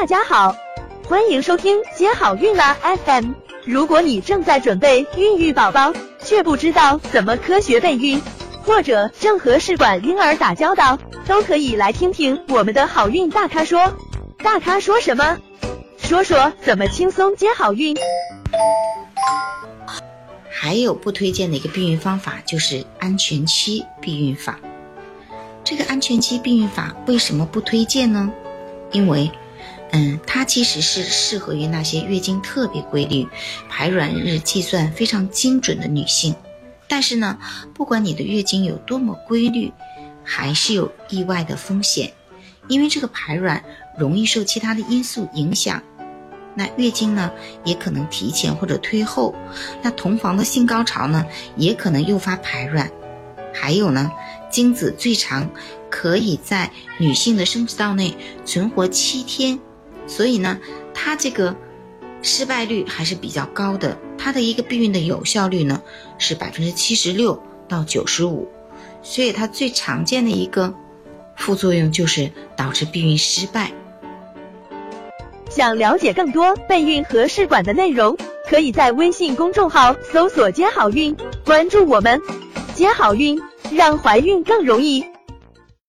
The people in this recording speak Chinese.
大家好，欢迎收听接好运啦 FM。如果你正在准备孕育宝宝，却不知道怎么科学备孕，或者正和试管婴儿打交道，都可以来听听我们的好运大咖说。大咖说什么？说说怎么轻松接好运。还有不推荐的一个避孕方法就是安全期避孕法。这个安全期避孕法为什么不推荐呢？因为，嗯，它其实是适合于那些月经特别规律、排卵日计算非常精准的女性。但是呢，不管你的月经有多么规律，还是有意外的风险，因为这个排卵容易受其他的因素影响。那月经呢，也可能提前或者推后。那同房的性高潮呢，也可能诱发排卵。还有呢，精子最长可以在女性的生殖道内存活七天，所以呢，它这个失败率还是比较高的。它的一个避孕的有效率呢是百分之七十六到九十五，所以它最常见的一个副作用就是导致避孕失败。想了解更多备孕和试管的内容，可以在微信公众号搜索“接好运”，关注我们。接好运，让怀孕更容易。